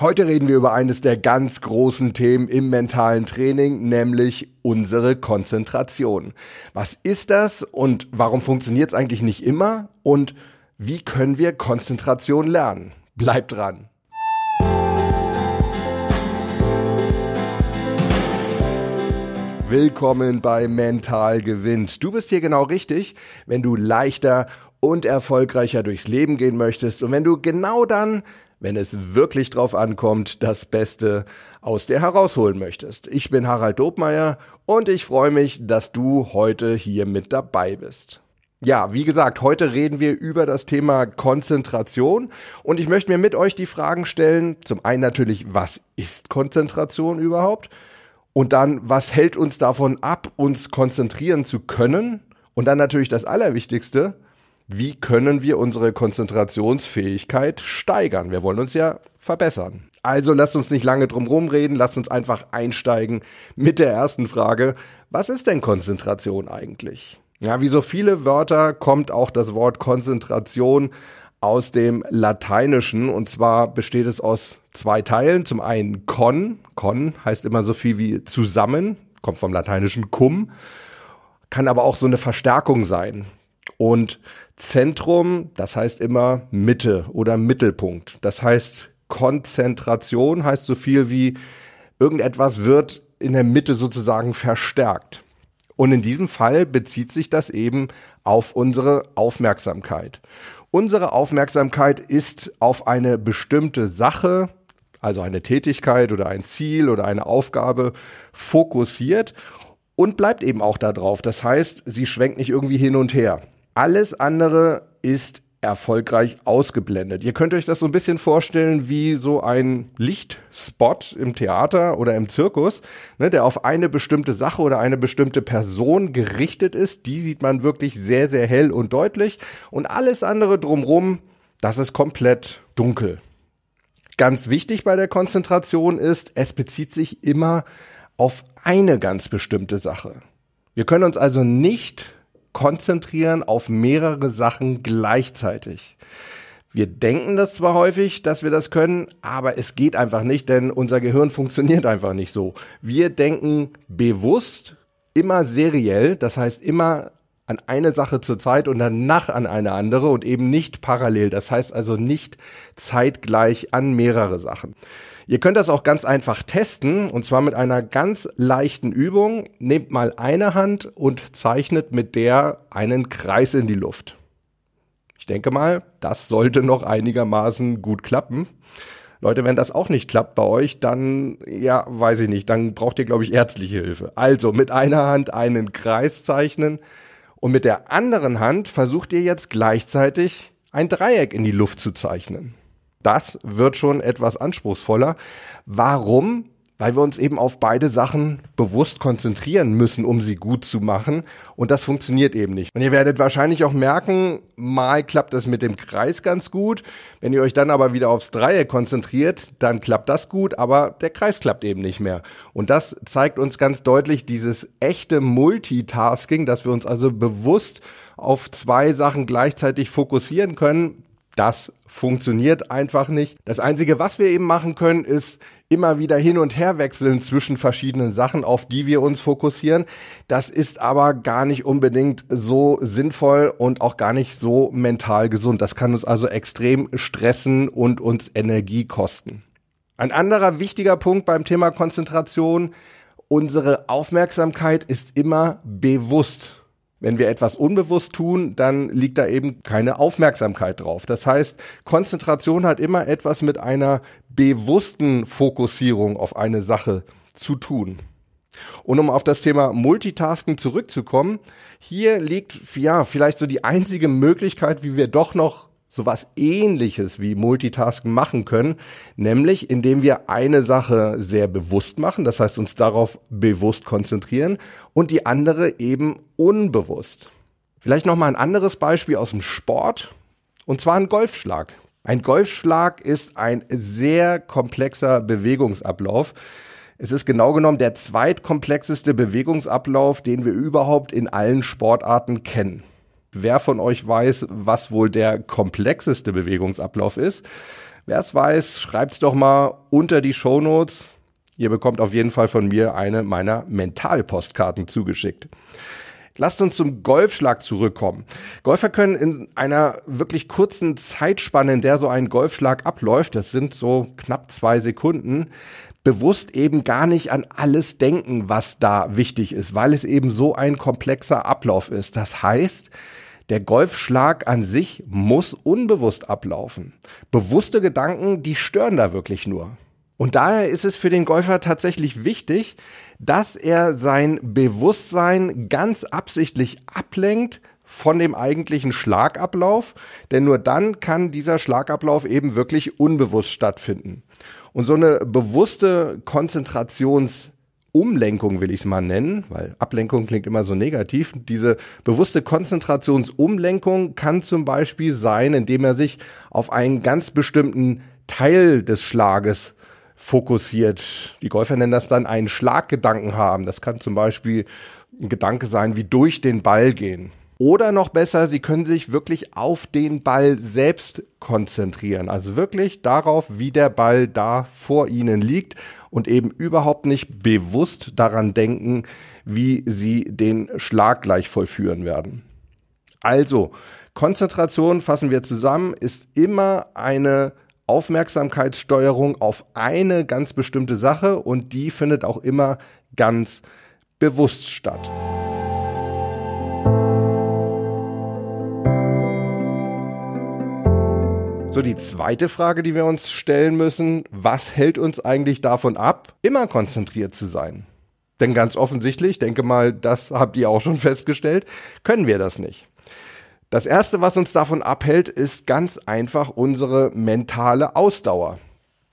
Heute reden wir über eines der ganz großen Themen im mentalen Training, nämlich unsere Konzentration. Was ist das und warum funktioniert es eigentlich nicht immer und wie können wir Konzentration lernen? Bleibt dran. Willkommen bei Mental gewinnt. Du bist hier genau richtig, wenn du leichter und erfolgreicher durchs Leben gehen möchtest und wenn du genau dann wenn es wirklich drauf ankommt, das Beste aus dir herausholen möchtest. Ich bin Harald Dobmeier und ich freue mich, dass du heute hier mit dabei bist. Ja, wie gesagt, heute reden wir über das Thema Konzentration und ich möchte mir mit euch die Fragen stellen. Zum einen natürlich, was ist Konzentration überhaupt? Und dann, was hält uns davon ab, uns konzentrieren zu können? Und dann natürlich das Allerwichtigste, wie können wir unsere Konzentrationsfähigkeit steigern? Wir wollen uns ja verbessern. Also lasst uns nicht lange drum rumreden, lasst uns einfach einsteigen mit der ersten Frage. Was ist denn Konzentration eigentlich? Ja, wie so viele Wörter kommt auch das Wort Konzentration aus dem Lateinischen und zwar besteht es aus zwei Teilen. Zum einen con, con heißt immer so viel wie zusammen, kommt vom lateinischen cum, kann aber auch so eine Verstärkung sein. Und Zentrum, das heißt immer Mitte oder Mittelpunkt. Das heißt Konzentration heißt so viel wie irgendetwas wird in der Mitte sozusagen verstärkt. Und in diesem Fall bezieht sich das eben auf unsere Aufmerksamkeit. Unsere Aufmerksamkeit ist auf eine bestimmte Sache, also eine Tätigkeit oder ein Ziel oder eine Aufgabe fokussiert und bleibt eben auch darauf. Das heißt, sie schwenkt nicht irgendwie hin und her. Alles andere ist erfolgreich ausgeblendet. Ihr könnt euch das so ein bisschen vorstellen wie so ein Lichtspot im Theater oder im Zirkus, ne, der auf eine bestimmte Sache oder eine bestimmte Person gerichtet ist. Die sieht man wirklich sehr, sehr hell und deutlich. Und alles andere drumrum, das ist komplett dunkel. Ganz wichtig bei der Konzentration ist, es bezieht sich immer auf eine ganz bestimmte Sache. Wir können uns also nicht konzentrieren auf mehrere Sachen gleichzeitig. Wir denken das zwar häufig, dass wir das können, aber es geht einfach nicht, denn unser Gehirn funktioniert einfach nicht so. Wir denken bewusst immer seriell, das heißt immer an eine Sache zur Zeit und danach an eine andere und eben nicht parallel. Das heißt also nicht zeitgleich an mehrere Sachen. Ihr könnt das auch ganz einfach testen und zwar mit einer ganz leichten Übung. Nehmt mal eine Hand und zeichnet mit der einen Kreis in die Luft. Ich denke mal, das sollte noch einigermaßen gut klappen. Leute, wenn das auch nicht klappt bei euch, dann, ja, weiß ich nicht, dann braucht ihr, glaube ich, ärztliche Hilfe. Also mit einer Hand einen Kreis zeichnen und mit der anderen Hand versucht ihr jetzt gleichzeitig ein Dreieck in die Luft zu zeichnen. Das wird schon etwas anspruchsvoller. Warum? Weil wir uns eben auf beide Sachen bewusst konzentrieren müssen, um sie gut zu machen. Und das funktioniert eben nicht. Und ihr werdet wahrscheinlich auch merken, mal klappt es mit dem Kreis ganz gut. Wenn ihr euch dann aber wieder aufs Dreieck konzentriert, dann klappt das gut, aber der Kreis klappt eben nicht mehr. Und das zeigt uns ganz deutlich dieses echte Multitasking, dass wir uns also bewusst auf zwei Sachen gleichzeitig fokussieren können das funktioniert einfach nicht. Das Einzige, was wir eben machen können, ist immer wieder hin und her wechseln zwischen verschiedenen Sachen, auf die wir uns fokussieren. Das ist aber gar nicht unbedingt so sinnvoll und auch gar nicht so mental gesund. Das kann uns also extrem stressen und uns Energie kosten. Ein anderer wichtiger Punkt beim Thema Konzentration, unsere Aufmerksamkeit ist immer bewusst. Wenn wir etwas unbewusst tun, dann liegt da eben keine Aufmerksamkeit drauf. Das heißt, Konzentration hat immer etwas mit einer bewussten Fokussierung auf eine Sache zu tun. Und um auf das Thema Multitasking zurückzukommen, hier liegt ja vielleicht so die einzige Möglichkeit, wie wir doch noch sowas ähnliches wie Multitasking machen können, nämlich indem wir eine Sache sehr bewusst machen, das heißt uns darauf bewusst konzentrieren und die andere eben unbewusst. Vielleicht noch mal ein anderes Beispiel aus dem Sport und zwar ein Golfschlag. Ein Golfschlag ist ein sehr komplexer Bewegungsablauf. Es ist genau genommen der zweitkomplexeste Bewegungsablauf, den wir überhaupt in allen Sportarten kennen. Wer von euch weiß, was wohl der komplexeste Bewegungsablauf ist? Wer es weiß, schreibt's doch mal unter die Shownotes. Ihr bekommt auf jeden Fall von mir eine meiner Mentalpostkarten zugeschickt. Lasst uns zum Golfschlag zurückkommen. Golfer können in einer wirklich kurzen Zeitspanne, in der so ein Golfschlag abläuft, das sind so knapp zwei Sekunden, bewusst eben gar nicht an alles denken, was da wichtig ist, weil es eben so ein komplexer Ablauf ist. Das heißt, der Golfschlag an sich muss unbewusst ablaufen. Bewusste Gedanken, die stören da wirklich nur. Und daher ist es für den Golfer tatsächlich wichtig, dass er sein Bewusstsein ganz absichtlich ablenkt von dem eigentlichen Schlagablauf, denn nur dann kann dieser Schlagablauf eben wirklich unbewusst stattfinden. Und so eine bewusste Konzentrationsumlenkung will ich es mal nennen, weil Ablenkung klingt immer so negativ. Diese bewusste Konzentrationsumlenkung kann zum Beispiel sein, indem er sich auf einen ganz bestimmten Teil des Schlages fokussiert. Die Golfer nennen das dann einen Schlaggedanken haben. Das kann zum Beispiel ein Gedanke sein, wie durch den Ball gehen. Oder noch besser, Sie können sich wirklich auf den Ball selbst konzentrieren. Also wirklich darauf, wie der Ball da vor Ihnen liegt und eben überhaupt nicht bewusst daran denken, wie Sie den Schlag gleich vollführen werden. Also, Konzentration, fassen wir zusammen, ist immer eine Aufmerksamkeitssteuerung auf eine ganz bestimmte Sache und die findet auch immer ganz bewusst statt. So, die zweite Frage, die wir uns stellen müssen, was hält uns eigentlich davon ab, immer konzentriert zu sein? Denn ganz offensichtlich, denke mal, das habt ihr auch schon festgestellt, können wir das nicht. Das erste, was uns davon abhält, ist ganz einfach unsere mentale Ausdauer.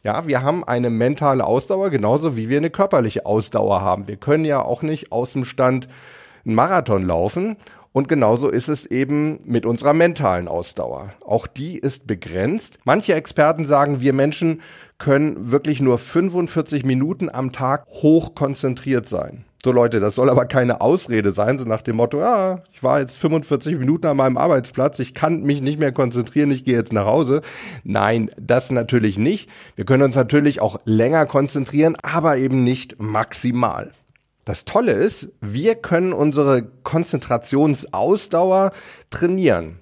Ja, wir haben eine mentale Ausdauer, genauso wie wir eine körperliche Ausdauer haben. Wir können ja auch nicht aus dem Stand einen Marathon laufen. Und genauso ist es eben mit unserer mentalen Ausdauer. Auch die ist begrenzt. Manche Experten sagen, wir Menschen können wirklich nur 45 Minuten am Tag hoch konzentriert sein. So Leute, das soll aber keine Ausrede sein, so nach dem Motto, ja, ich war jetzt 45 Minuten an meinem Arbeitsplatz, ich kann mich nicht mehr konzentrieren, ich gehe jetzt nach Hause. Nein, das natürlich nicht. Wir können uns natürlich auch länger konzentrieren, aber eben nicht maximal. Das Tolle ist, wir können unsere Konzentrationsausdauer trainieren.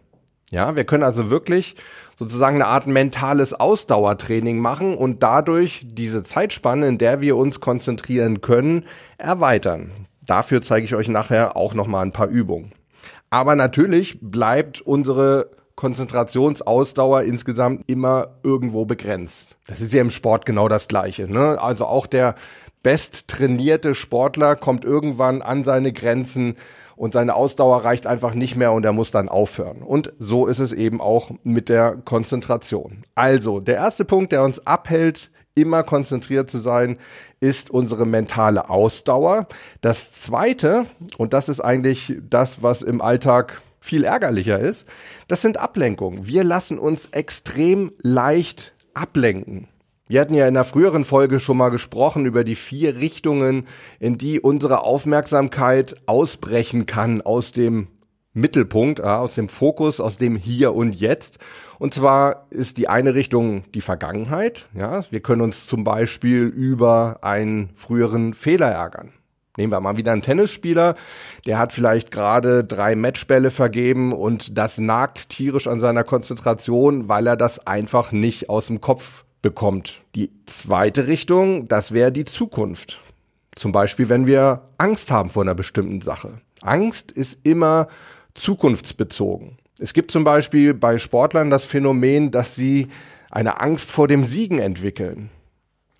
Ja, wir können also wirklich sozusagen eine Art mentales Ausdauertraining machen und dadurch diese Zeitspanne, in der wir uns konzentrieren können, erweitern. Dafür zeige ich euch nachher auch noch mal ein paar Übungen. Aber natürlich bleibt unsere Konzentrationsausdauer insgesamt immer irgendwo begrenzt. Das ist ja im Sport genau das Gleiche. Ne? Also auch der besttrainierte Sportler kommt irgendwann an seine Grenzen und seine Ausdauer reicht einfach nicht mehr und er muss dann aufhören. Und so ist es eben auch mit der Konzentration. Also, der erste Punkt, der uns abhält, immer konzentriert zu sein, ist unsere mentale Ausdauer. Das zweite, und das ist eigentlich das, was im Alltag viel ärgerlicher ist, das sind Ablenkungen. Wir lassen uns extrem leicht ablenken. Wir hatten ja in der früheren Folge schon mal gesprochen über die vier Richtungen, in die unsere Aufmerksamkeit ausbrechen kann aus dem Mittelpunkt, aus dem Fokus, aus dem Hier und Jetzt. Und zwar ist die eine Richtung die Vergangenheit. Ja, wir können uns zum Beispiel über einen früheren Fehler ärgern. Nehmen wir mal wieder einen Tennisspieler, der hat vielleicht gerade drei Matchbälle vergeben und das nagt tierisch an seiner Konzentration, weil er das einfach nicht aus dem Kopf bekommt. Die zweite Richtung, das wäre die Zukunft. Zum Beispiel, wenn wir Angst haben vor einer bestimmten Sache. Angst ist immer zukunftsbezogen. Es gibt zum Beispiel bei Sportlern das Phänomen, dass sie eine Angst vor dem Siegen entwickeln.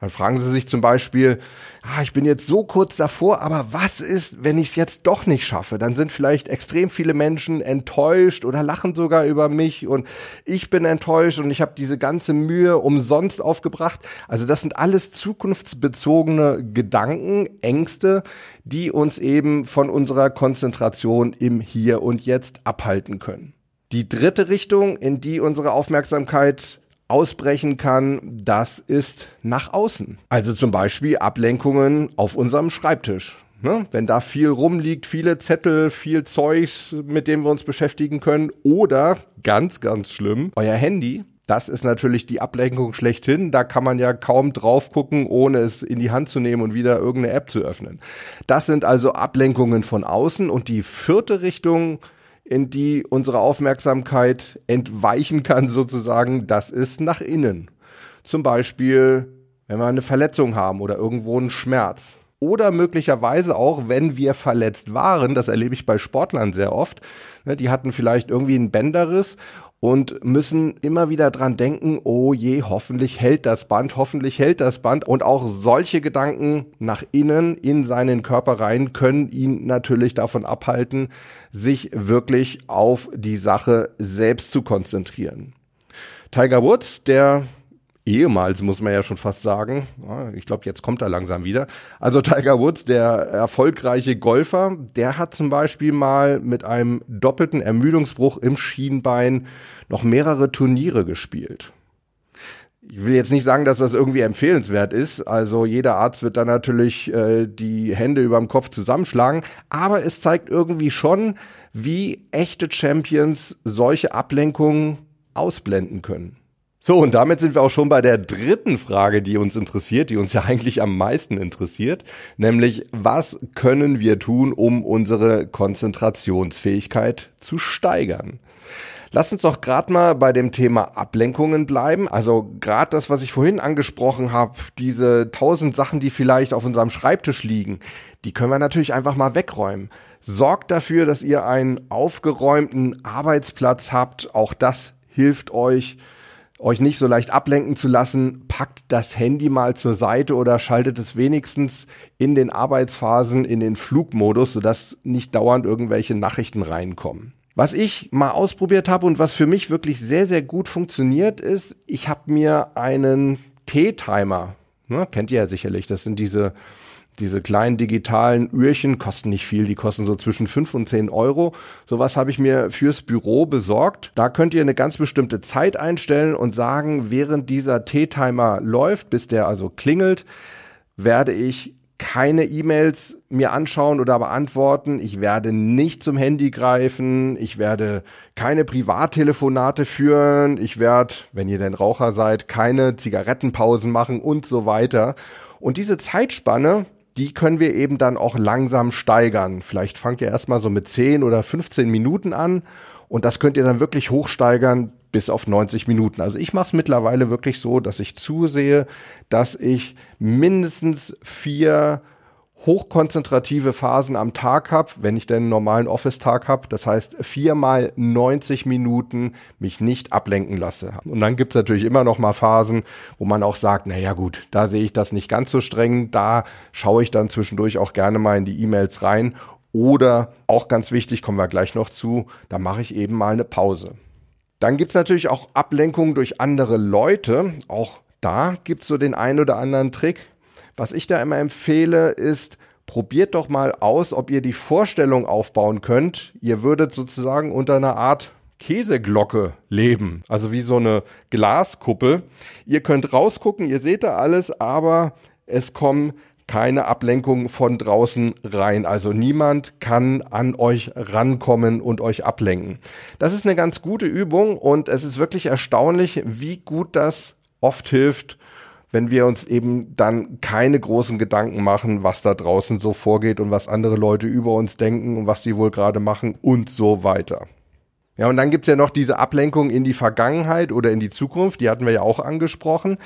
Dann fragen Sie sich zum Beispiel, ah, ich bin jetzt so kurz davor, aber was ist, wenn ich es jetzt doch nicht schaffe? Dann sind vielleicht extrem viele Menschen enttäuscht oder lachen sogar über mich und ich bin enttäuscht und ich habe diese ganze Mühe umsonst aufgebracht. Also das sind alles zukunftsbezogene Gedanken, Ängste, die uns eben von unserer Konzentration im Hier und Jetzt abhalten können. Die dritte Richtung, in die unsere Aufmerksamkeit ausbrechen kann, das ist nach außen. Also zum Beispiel Ablenkungen auf unserem Schreibtisch. Ne? Wenn da viel rumliegt, viele Zettel, viel Zeugs, mit dem wir uns beschäftigen können. Oder, ganz, ganz schlimm, euer Handy. Das ist natürlich die Ablenkung schlechthin. Da kann man ja kaum drauf gucken, ohne es in die Hand zu nehmen und wieder irgendeine App zu öffnen. Das sind also Ablenkungen von außen. Und die vierte Richtung, in die unsere Aufmerksamkeit entweichen kann, sozusagen, das ist nach innen. Zum Beispiel, wenn wir eine Verletzung haben oder irgendwo einen Schmerz. Oder möglicherweise auch, wenn wir verletzt waren, das erlebe ich bei Sportlern sehr oft, ne, die hatten vielleicht irgendwie einen Bänderriss und müssen immer wieder dran denken, oh je, hoffentlich hält das Band, hoffentlich hält das Band. Und auch solche Gedanken nach innen in seinen Körper rein können ihn natürlich davon abhalten, sich wirklich auf die Sache selbst zu konzentrieren. Tiger Woods, der ehemals, muss man ja schon fast sagen. Ich glaube, jetzt kommt er langsam wieder. Also Tiger Woods, der erfolgreiche Golfer, der hat zum Beispiel mal mit einem doppelten Ermüdungsbruch im Schienbein noch mehrere Turniere gespielt. Ich will jetzt nicht sagen, dass das irgendwie empfehlenswert ist. Also jeder Arzt wird da natürlich äh, die Hände über dem Kopf zusammenschlagen. Aber es zeigt irgendwie schon, wie echte Champions solche Ablenkungen ausblenden können. So, und damit sind wir auch schon bei der dritten Frage, die uns interessiert, die uns ja eigentlich am meisten interessiert, nämlich was können wir tun, um unsere Konzentrationsfähigkeit zu steigern? Lass uns doch gerade mal bei dem Thema Ablenkungen bleiben. Also gerade das, was ich vorhin angesprochen habe, diese tausend Sachen, die vielleicht auf unserem Schreibtisch liegen, die können wir natürlich einfach mal wegräumen. Sorgt dafür, dass ihr einen aufgeräumten Arbeitsplatz habt. Auch das hilft euch, euch nicht so leicht ablenken zu lassen, packt das Handy mal zur Seite oder schaltet es wenigstens in den Arbeitsphasen in den Flugmodus, sodass nicht dauernd irgendwelche Nachrichten reinkommen. Was ich mal ausprobiert habe und was für mich wirklich sehr, sehr gut funktioniert, ist, ich habe mir einen T-Timer, ne, kennt ihr ja sicherlich, das sind diese diese kleinen digitalen Uhrchen kosten nicht viel, die kosten so zwischen fünf und zehn Euro. Sowas habe ich mir fürs Büro besorgt. Da könnt ihr eine ganz bestimmte Zeit einstellen und sagen, während dieser T-Timer läuft, bis der also klingelt, werde ich keine E-Mails mir anschauen oder beantworten. Ich werde nicht zum Handy greifen. Ich werde keine Privattelefonate führen. Ich werde, wenn ihr denn Raucher seid, keine Zigarettenpausen machen und so weiter. Und diese Zeitspanne, die können wir eben dann auch langsam steigern. Vielleicht fangt ihr erstmal so mit 10 oder 15 Minuten an und das könnt ihr dann wirklich hochsteigern bis auf 90 Minuten. Also ich mache es mittlerweile wirklich so, dass ich zusehe, dass ich mindestens vier hochkonzentrative Phasen am Tag habe, wenn ich denn einen normalen Office-Tag habe. Das heißt, viermal 90 Minuten mich nicht ablenken lasse. Und dann gibt's natürlich immer noch mal Phasen, wo man auch sagt, na ja gut, da sehe ich das nicht ganz so streng. Da schaue ich dann zwischendurch auch gerne mal in die E-Mails rein. Oder auch ganz wichtig, kommen wir gleich noch zu, da mache ich eben mal eine Pause. Dann gibt's natürlich auch Ablenkungen durch andere Leute. Auch da gibt's so den einen oder anderen Trick. Was ich da immer empfehle, ist, probiert doch mal aus, ob ihr die Vorstellung aufbauen könnt. Ihr würdet sozusagen unter einer Art Käseglocke leben, also wie so eine Glaskuppel. Ihr könnt rausgucken, ihr seht da alles, aber es kommen keine Ablenkungen von draußen rein. Also niemand kann an euch rankommen und euch ablenken. Das ist eine ganz gute Übung und es ist wirklich erstaunlich, wie gut das oft hilft, wenn wir uns eben dann keine großen Gedanken machen, was da draußen so vorgeht und was andere Leute über uns denken und was sie wohl gerade machen und so weiter. Ja, und dann gibt's ja noch diese Ablenkung in die Vergangenheit oder in die Zukunft, die hatten wir ja auch angesprochen.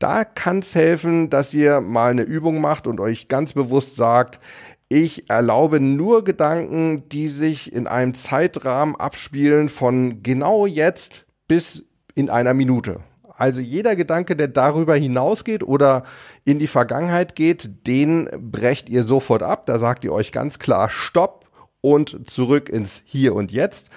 Da kann's helfen, dass ihr mal eine Übung macht und euch ganz bewusst sagt, ich erlaube nur Gedanken, die sich in einem Zeitrahmen abspielen von genau jetzt bis in einer Minute. Also jeder Gedanke, der darüber hinausgeht oder in die Vergangenheit geht, den brecht ihr sofort ab. Da sagt ihr euch ganz klar Stopp und zurück ins Hier und Jetzt.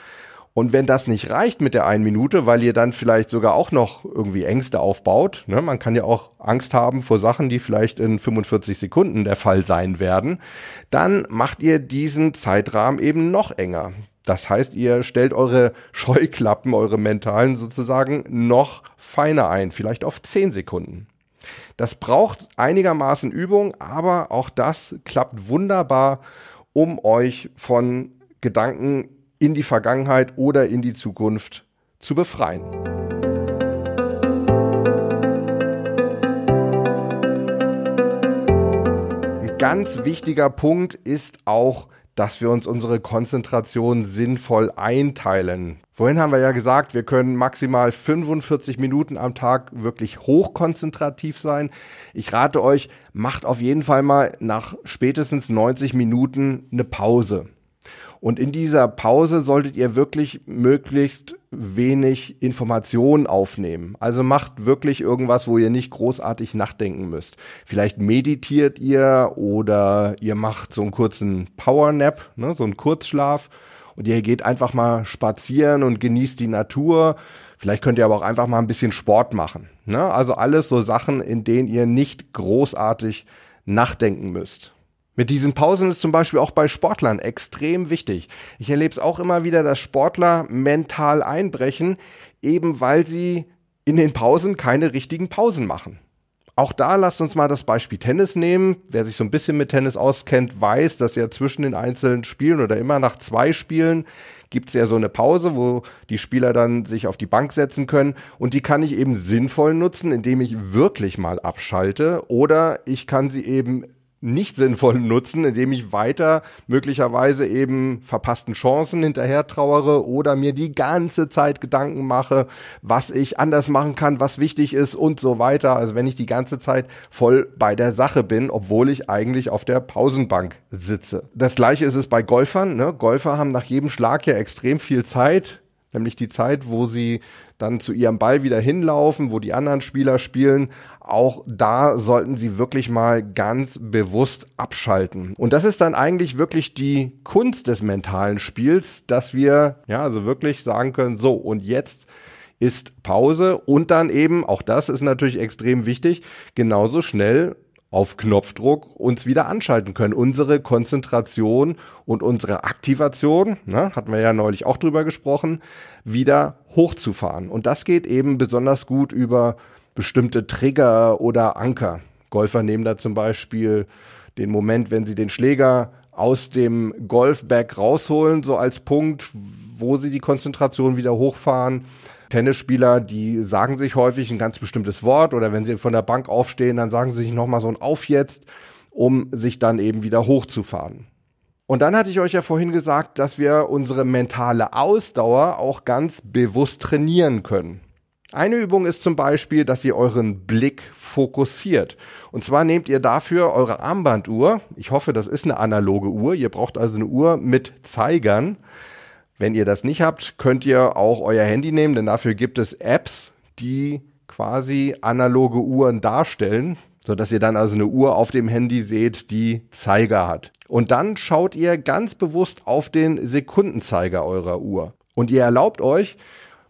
Und wenn das nicht reicht mit der einen Minute, weil ihr dann vielleicht sogar auch noch irgendwie Ängste aufbaut, ne, man kann ja auch Angst haben vor Sachen, die vielleicht in 45 Sekunden der Fall sein werden, dann macht ihr diesen Zeitrahmen eben noch enger. Das heißt, ihr stellt eure Scheuklappen, eure mentalen sozusagen noch feiner ein, vielleicht auf 10 Sekunden. Das braucht einigermaßen Übung, aber auch das klappt wunderbar, um euch von Gedanken in die Vergangenheit oder in die Zukunft zu befreien. Ein ganz wichtiger Punkt ist auch, dass wir uns unsere Konzentration sinnvoll einteilen. Vorhin haben wir ja gesagt, wir können maximal 45 Minuten am Tag wirklich hochkonzentrativ sein. Ich rate euch, macht auf jeden Fall mal nach spätestens 90 Minuten eine Pause. Und in dieser Pause solltet ihr wirklich möglichst wenig Informationen aufnehmen. Also macht wirklich irgendwas, wo ihr nicht großartig nachdenken müsst. Vielleicht meditiert ihr oder ihr macht so einen kurzen Powernap, ne, so einen Kurzschlaf. Und ihr geht einfach mal spazieren und genießt die Natur. Vielleicht könnt ihr aber auch einfach mal ein bisschen Sport machen. Ne? Also alles so Sachen, in denen ihr nicht großartig nachdenken müsst. Mit diesen Pausen ist zum Beispiel auch bei Sportlern extrem wichtig. Ich erlebe es auch immer wieder, dass Sportler mental einbrechen, eben weil sie in den Pausen keine richtigen Pausen machen. Auch da lasst uns mal das Beispiel Tennis nehmen. Wer sich so ein bisschen mit Tennis auskennt, weiß, dass ja zwischen den einzelnen Spielen oder immer nach zwei Spielen gibt es ja so eine Pause, wo die Spieler dann sich auf die Bank setzen können. Und die kann ich eben sinnvoll nutzen, indem ich wirklich mal abschalte oder ich kann sie eben nicht sinnvoll nutzen, indem ich weiter möglicherweise eben verpassten Chancen hinterher trauere oder mir die ganze Zeit Gedanken mache, was ich anders machen kann, was wichtig ist und so weiter. Also wenn ich die ganze Zeit voll bei der Sache bin, obwohl ich eigentlich auf der Pausenbank sitze. Das gleiche ist es bei Golfern. Ne? Golfer haben nach jedem Schlag ja extrem viel Zeit nämlich die Zeit, wo sie dann zu ihrem Ball wieder hinlaufen, wo die anderen Spieler spielen. Auch da sollten sie wirklich mal ganz bewusst abschalten. Und das ist dann eigentlich wirklich die Kunst des mentalen Spiels, dass wir ja also wirklich sagen können, so und jetzt ist Pause und dann eben, auch das ist natürlich extrem wichtig, genauso schnell auf Knopfdruck uns wieder anschalten können. Unsere Konzentration und unsere Aktivation, ne, hatten wir ja neulich auch drüber gesprochen, wieder hochzufahren. Und das geht eben besonders gut über bestimmte Trigger oder Anker. Golfer nehmen da zum Beispiel den Moment, wenn sie den Schläger aus dem Golfbag rausholen, so als Punkt, wo sie die Konzentration wieder hochfahren. Tennisspieler, die sagen sich häufig ein ganz bestimmtes Wort oder wenn sie von der Bank aufstehen, dann sagen sie sich nochmal so ein Auf jetzt, um sich dann eben wieder hochzufahren. Und dann hatte ich euch ja vorhin gesagt, dass wir unsere mentale Ausdauer auch ganz bewusst trainieren können. Eine Übung ist zum Beispiel, dass ihr euren Blick fokussiert. Und zwar nehmt ihr dafür eure Armbanduhr. Ich hoffe, das ist eine analoge Uhr. Ihr braucht also eine Uhr mit Zeigern. Wenn ihr das nicht habt, könnt ihr auch euer Handy nehmen, denn dafür gibt es Apps, die quasi analoge Uhren darstellen, so dass ihr dann also eine Uhr auf dem Handy seht, die Zeiger hat. Und dann schaut ihr ganz bewusst auf den Sekundenzeiger eurer Uhr. Und ihr erlaubt euch,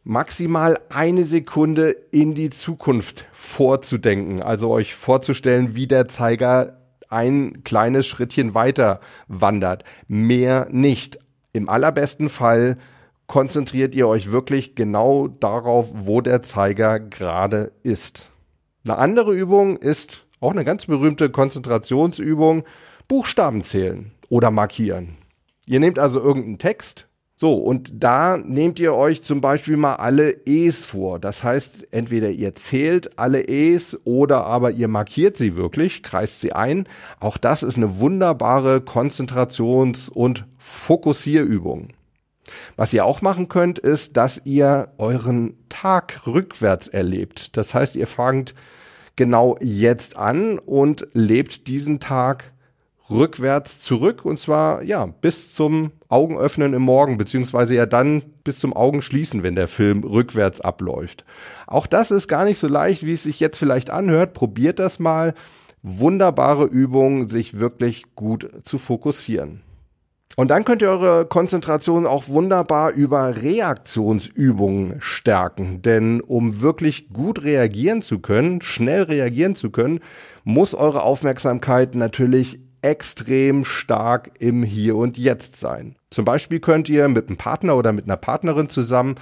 maximal eine Sekunde in die Zukunft vorzudenken, also euch vorzustellen, wie der Zeiger ein kleines Schrittchen weiter wandert. Mehr nicht. Im allerbesten Fall konzentriert ihr euch wirklich genau darauf, wo der Zeiger gerade ist. Eine andere Übung ist auch eine ganz berühmte Konzentrationsübung, Buchstaben zählen oder markieren. Ihr nehmt also irgendeinen Text, so, und da nehmt ihr euch zum Beispiel mal alle E's vor. Das heißt, entweder ihr zählt alle E's oder aber ihr markiert sie wirklich, kreist sie ein. Auch das ist eine wunderbare Konzentrations- und Fokussierübung. Was ihr auch machen könnt, ist, dass ihr euren Tag rückwärts erlebt. Das heißt, ihr fangt genau jetzt an und lebt diesen Tag rückwärts zurück und zwar ja bis zum Augenöffnen im Morgen beziehungsweise ja dann bis zum Augenschließen, wenn der Film rückwärts abläuft. Auch das ist gar nicht so leicht, wie es sich jetzt vielleicht anhört. Probiert das mal. Wunderbare Übung, sich wirklich gut zu fokussieren. Und dann könnt ihr eure Konzentration auch wunderbar über Reaktionsübungen stärken. Denn um wirklich gut reagieren zu können, schnell reagieren zu können, muss eure Aufmerksamkeit natürlich extrem stark im Hier und Jetzt sein. Zum Beispiel könnt ihr mit einem Partner oder mit einer Partnerin zusammen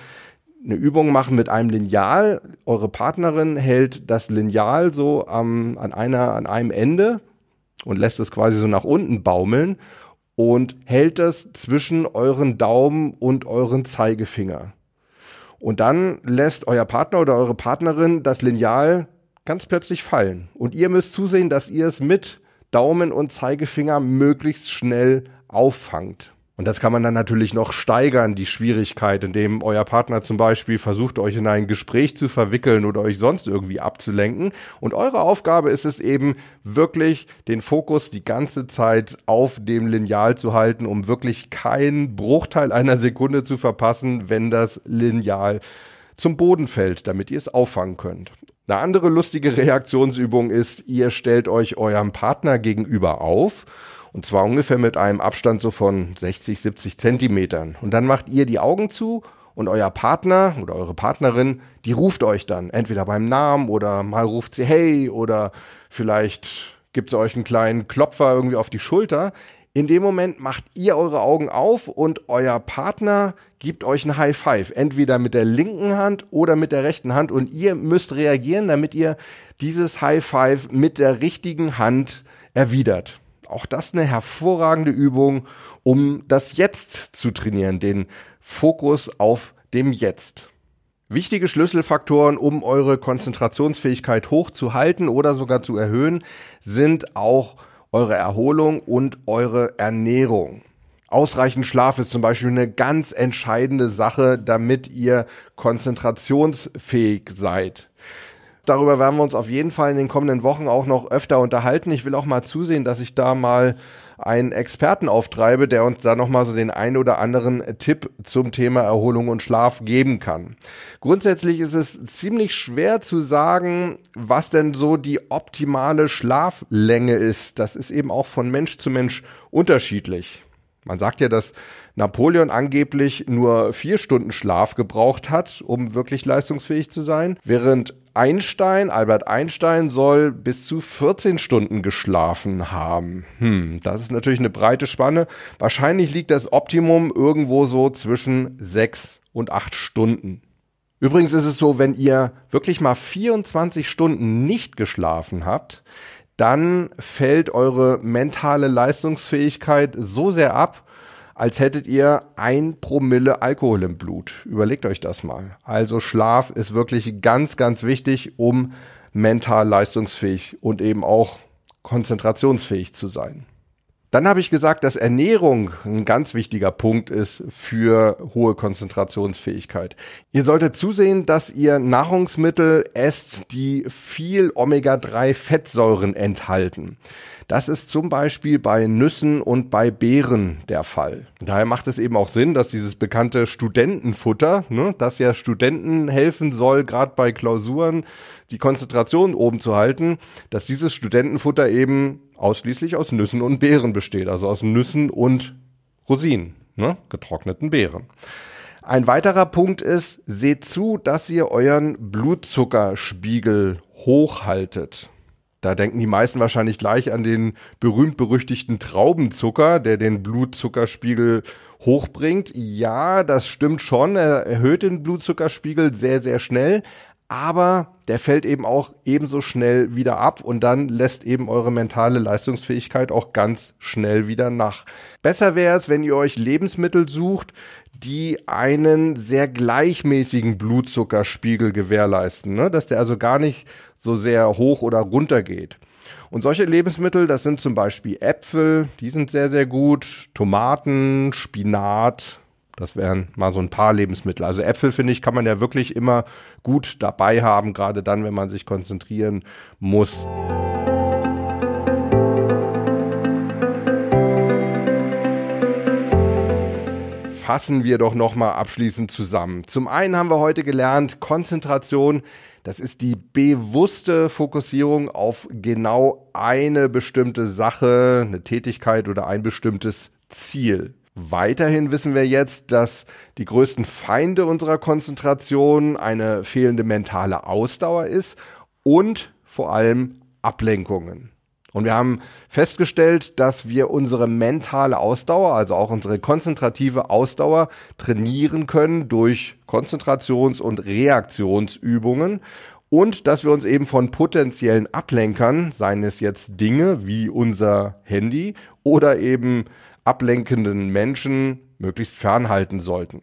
eine Übung machen mit einem Lineal. Eure Partnerin hält das Lineal so am, an, einer, an einem Ende und lässt es quasi so nach unten baumeln und hält es zwischen euren Daumen und euren Zeigefinger. Und dann lässt euer Partner oder eure Partnerin das Lineal ganz plötzlich fallen. Und ihr müsst zusehen, dass ihr es mit Daumen und Zeigefinger möglichst schnell auffangt. Und das kann man dann natürlich noch steigern, die Schwierigkeit, indem euer Partner zum Beispiel versucht, euch in ein Gespräch zu verwickeln oder euch sonst irgendwie abzulenken. Und eure Aufgabe ist es eben, wirklich den Fokus die ganze Zeit auf dem Lineal zu halten, um wirklich keinen Bruchteil einer Sekunde zu verpassen, wenn das Lineal zum Boden fällt, damit ihr es auffangen könnt. Eine andere lustige Reaktionsübung ist, ihr stellt euch eurem Partner gegenüber auf und zwar ungefähr mit einem Abstand so von 60, 70 Zentimetern. Und dann macht ihr die Augen zu und euer Partner oder eure Partnerin, die ruft euch dann entweder beim Namen oder mal ruft sie hey oder vielleicht gibt sie euch einen kleinen Klopfer irgendwie auf die Schulter. In dem Moment macht ihr eure Augen auf und euer Partner gibt euch ein High Five, entweder mit der linken Hand oder mit der rechten Hand. Und ihr müsst reagieren, damit ihr dieses High Five mit der richtigen Hand erwidert. Auch das eine hervorragende Übung, um das Jetzt zu trainieren, den Fokus auf dem Jetzt. Wichtige Schlüsselfaktoren, um eure Konzentrationsfähigkeit hochzuhalten oder sogar zu erhöhen, sind auch eure Erholung und eure Ernährung. Ausreichend Schlaf ist zum Beispiel eine ganz entscheidende Sache, damit ihr konzentrationsfähig seid darüber werden wir uns auf jeden Fall in den kommenden Wochen auch noch öfter unterhalten. Ich will auch mal zusehen, dass ich da mal einen Experten auftreibe, der uns da nochmal so den ein oder anderen Tipp zum Thema Erholung und Schlaf geben kann. Grundsätzlich ist es ziemlich schwer zu sagen, was denn so die optimale Schlaflänge ist. Das ist eben auch von Mensch zu Mensch unterschiedlich. Man sagt ja, dass Napoleon angeblich nur vier Stunden Schlaf gebraucht hat, um wirklich leistungsfähig zu sein, während Einstein, Albert Einstein soll bis zu 14 Stunden geschlafen haben. Hm, das ist natürlich eine breite Spanne. Wahrscheinlich liegt das Optimum irgendwo so zwischen sechs und acht Stunden. Übrigens ist es so, wenn ihr wirklich mal 24 Stunden nicht geschlafen habt, dann fällt eure mentale Leistungsfähigkeit so sehr ab, als hättet ihr ein Promille Alkohol im Blut. Überlegt euch das mal. Also Schlaf ist wirklich ganz, ganz wichtig, um mental leistungsfähig und eben auch konzentrationsfähig zu sein. Dann habe ich gesagt, dass Ernährung ein ganz wichtiger Punkt ist für hohe Konzentrationsfähigkeit. Ihr solltet zusehen, dass ihr Nahrungsmittel esst, die viel Omega-3-Fettsäuren enthalten. Das ist zum Beispiel bei Nüssen und bei Beeren der Fall. Daher macht es eben auch Sinn, dass dieses bekannte Studentenfutter, ne, das ja Studenten helfen soll, gerade bei Klausuren die Konzentration oben zu halten, dass dieses Studentenfutter eben ausschließlich aus Nüssen und Beeren besteht, also aus Nüssen und Rosinen, ne, getrockneten Beeren. Ein weiterer Punkt ist, seht zu, dass ihr euren Blutzuckerspiegel hochhaltet. Da denken die meisten wahrscheinlich gleich an den berühmt-berüchtigten Traubenzucker, der den Blutzuckerspiegel hochbringt. Ja, das stimmt schon. Er erhöht den Blutzuckerspiegel sehr, sehr schnell. Aber der fällt eben auch ebenso schnell wieder ab und dann lässt eben eure mentale Leistungsfähigkeit auch ganz schnell wieder nach. Besser wäre es, wenn ihr euch Lebensmittel sucht, die einen sehr gleichmäßigen Blutzuckerspiegel gewährleisten, ne? dass der also gar nicht so sehr hoch oder runter geht. Und solche Lebensmittel, das sind zum Beispiel Äpfel, die sind sehr, sehr gut, Tomaten, Spinat, das wären mal so ein paar Lebensmittel. Also Äpfel, finde ich, kann man ja wirklich immer gut dabei haben, gerade dann, wenn man sich konzentrieren muss. fassen wir doch nochmal abschließend zusammen. Zum einen haben wir heute gelernt, Konzentration, das ist die bewusste Fokussierung auf genau eine bestimmte Sache, eine Tätigkeit oder ein bestimmtes Ziel. Weiterhin wissen wir jetzt, dass die größten Feinde unserer Konzentration eine fehlende mentale Ausdauer ist und vor allem Ablenkungen. Und wir haben festgestellt, dass wir unsere mentale Ausdauer, also auch unsere konzentrative Ausdauer trainieren können durch Konzentrations- und Reaktionsübungen und dass wir uns eben von potenziellen Ablenkern, seien es jetzt Dinge wie unser Handy oder eben ablenkenden Menschen, möglichst fernhalten sollten.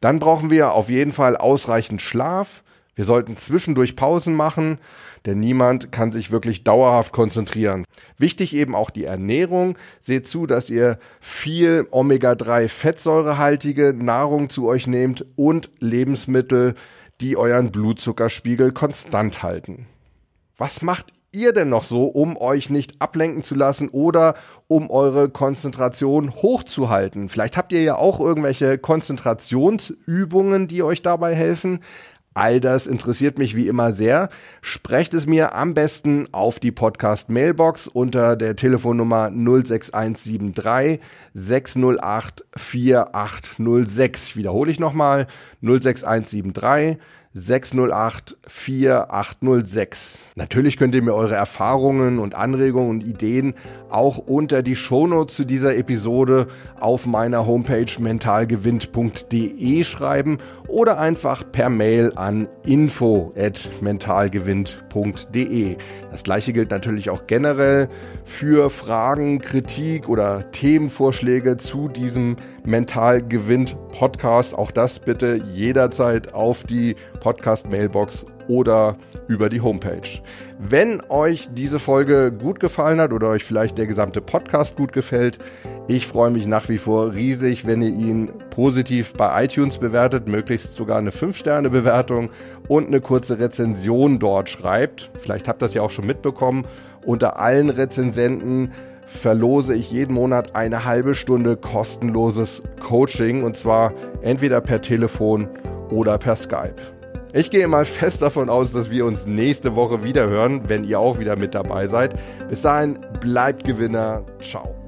Dann brauchen wir auf jeden Fall ausreichend Schlaf, Wir sollten zwischendurch Pausen machen, denn niemand kann sich wirklich dauerhaft konzentrieren. Wichtig eben auch die Ernährung. Seht zu, dass ihr viel Omega-3 fettsäurehaltige Nahrung zu euch nehmt und Lebensmittel, die euren Blutzuckerspiegel konstant halten. Was macht ihr denn noch so, um euch nicht ablenken zu lassen oder um eure Konzentration hochzuhalten? Vielleicht habt ihr ja auch irgendwelche Konzentrationsübungen, die euch dabei helfen. All das interessiert mich wie immer sehr. Sprecht es mir am besten auf die Podcast Mailbox unter der Telefonnummer 06173 608 4806. Wiederhole ich nochmal 06173 608 4806. Natürlich könnt ihr mir eure Erfahrungen und Anregungen und Ideen auch unter die Shownotes zu dieser Episode auf meiner Homepage mentalgewinnt.de schreiben oder einfach per Mail an info@mentalgewinnt.de. Das gleiche gilt natürlich auch generell für Fragen, Kritik oder Themenvorschläge zu diesem Mental gewinnt Podcast. Auch das bitte jederzeit auf die Podcast Mailbox oder über die Homepage. Wenn euch diese Folge gut gefallen hat oder euch vielleicht der gesamte Podcast gut gefällt, ich freue mich nach wie vor riesig, wenn ihr ihn positiv bei iTunes bewertet, möglichst sogar eine 5-Sterne-Bewertung und eine kurze Rezension dort schreibt. Vielleicht habt ihr das ja auch schon mitbekommen. Unter allen Rezensenten verlose ich jeden Monat eine halbe Stunde kostenloses Coaching und zwar entweder per Telefon oder per Skype. Ich gehe mal fest davon aus, dass wir uns nächste Woche wieder hören, wenn ihr auch wieder mit dabei seid. Bis dahin, bleibt Gewinner. Ciao.